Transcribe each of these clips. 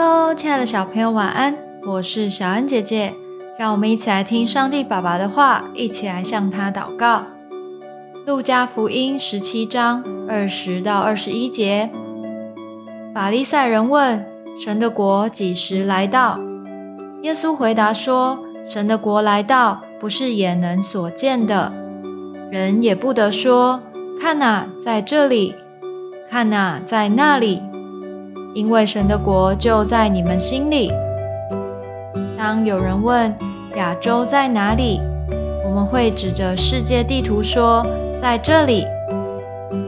Hello，亲爱的小朋友，晚安！我是小恩姐姐，让我们一起来听上帝爸爸的话，一起来向他祷告。路加福音十七章二十到二十一节，法利赛人问：神的国几时来到？耶稣回答说：神的国来到，不是眼能所见的，人也不得说：看哪，在这里；看哪，在那里。因为神的国就在你们心里。当有人问亚洲在哪里，我们会指着世界地图说在这里。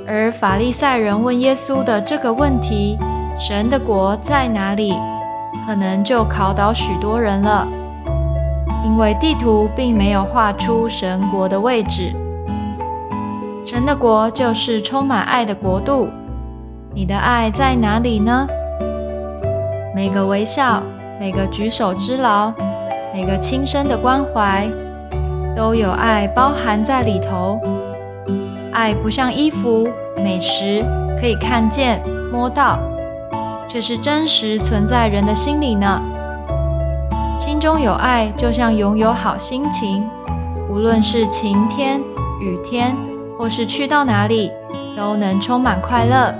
而法利赛人问耶稣的这个问题：“神的国在哪里？”可能就考倒许多人了，因为地图并没有画出神国的位置。神的国就是充满爱的国度。你的爱在哪里呢？每个微笑，每个举手之劳，每个轻声的关怀，都有爱包含在里头。爱不像衣服、美食，可以看见、摸到，却是真实存在人的心里呢。心中有爱，就像拥有好心情，无论是晴天、雨天，或是去到哪里，都能充满快乐。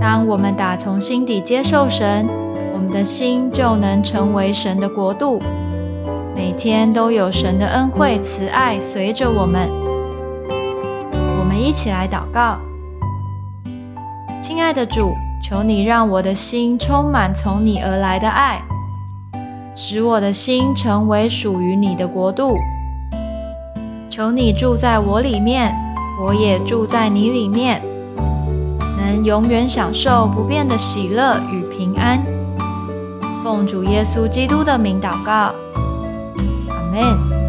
当我们打从心底接受神，我们的心就能成为神的国度。每天都有神的恩惠慈爱随着我们。我们一起来祷告：亲爱的主，求你让我的心充满从你而来的爱，使我的心成为属于你的国度。求你住在我里面，我也住在你里面。能永远享受不变的喜乐与平安。奉主耶稣基督的名祷告，阿门。